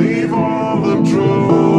leave all the truth.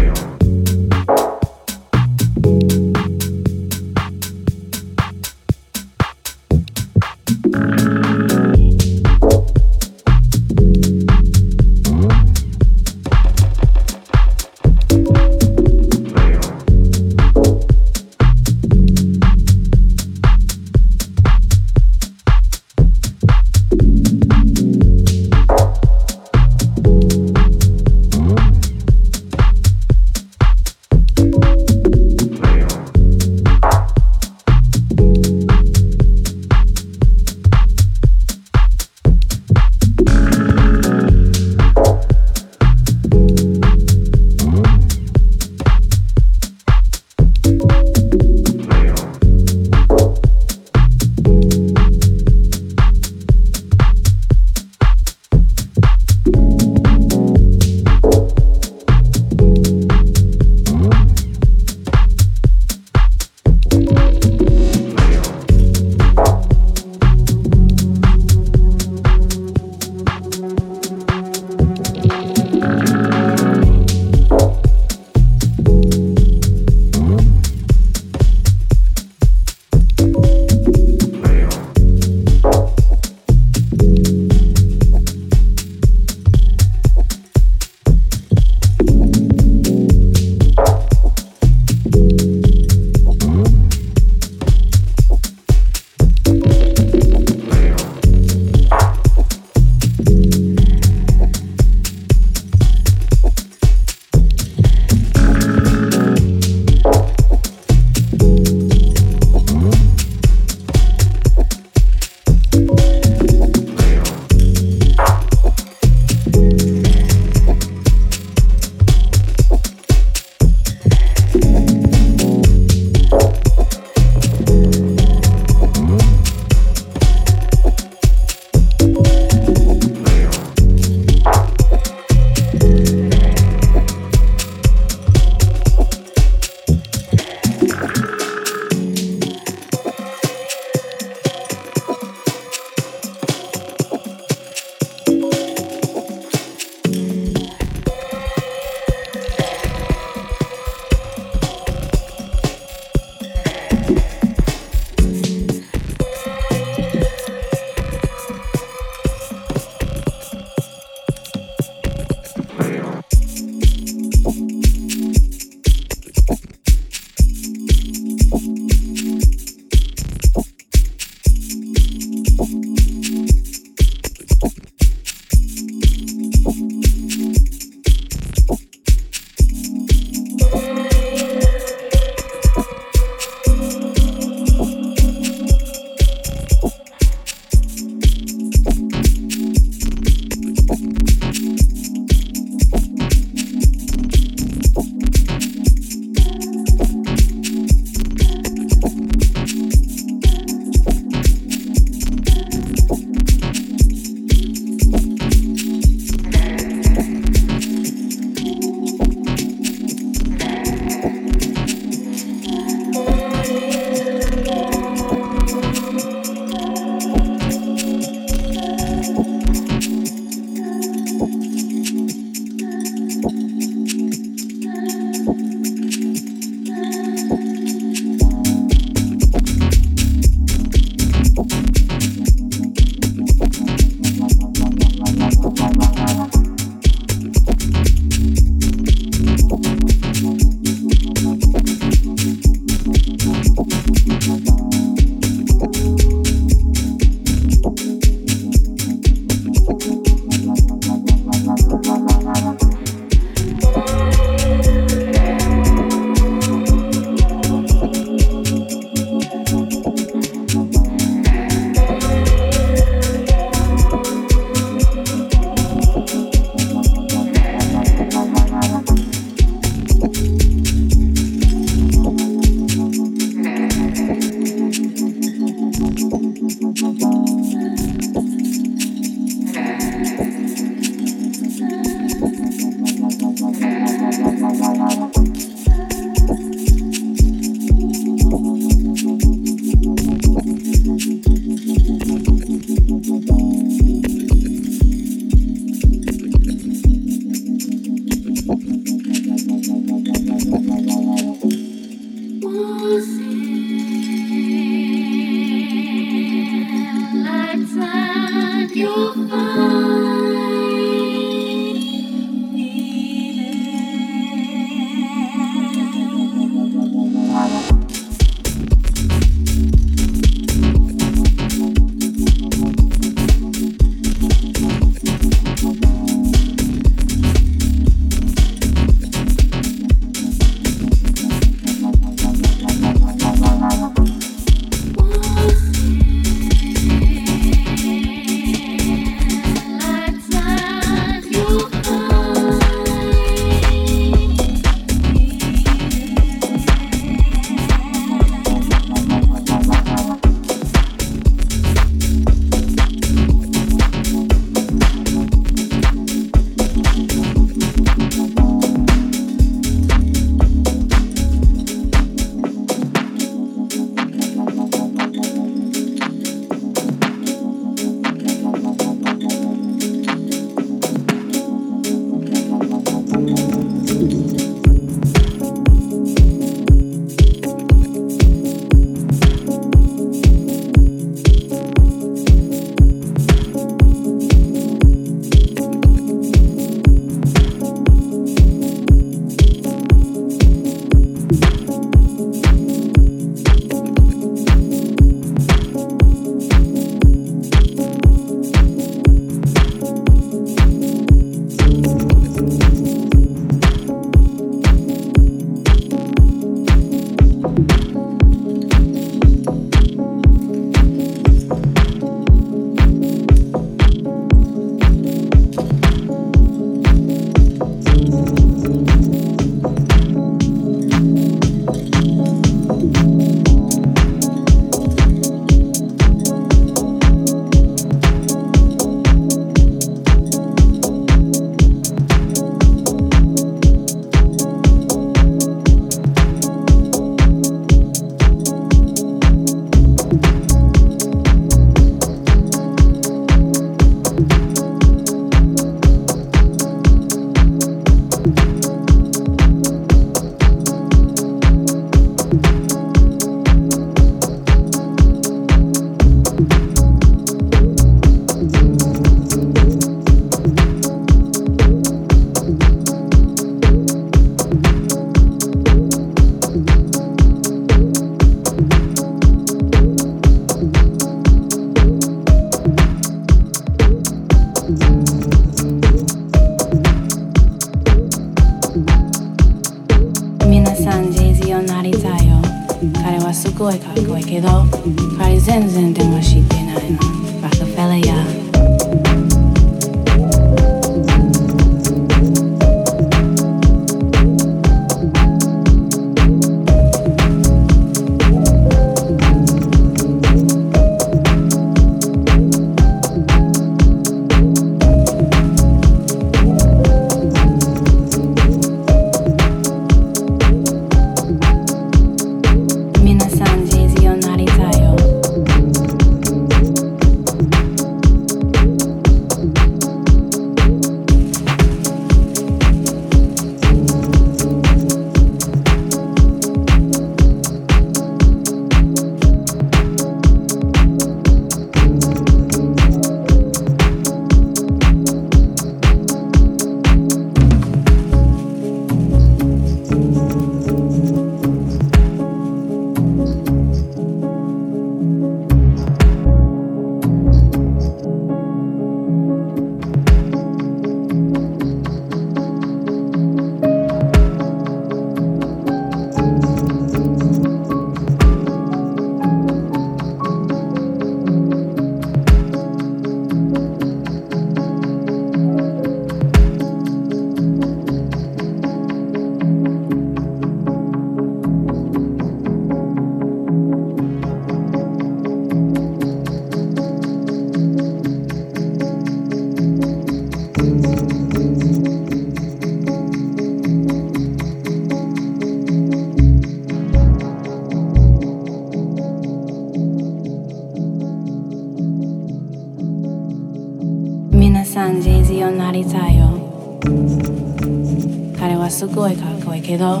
彼はすごいかっこいいけど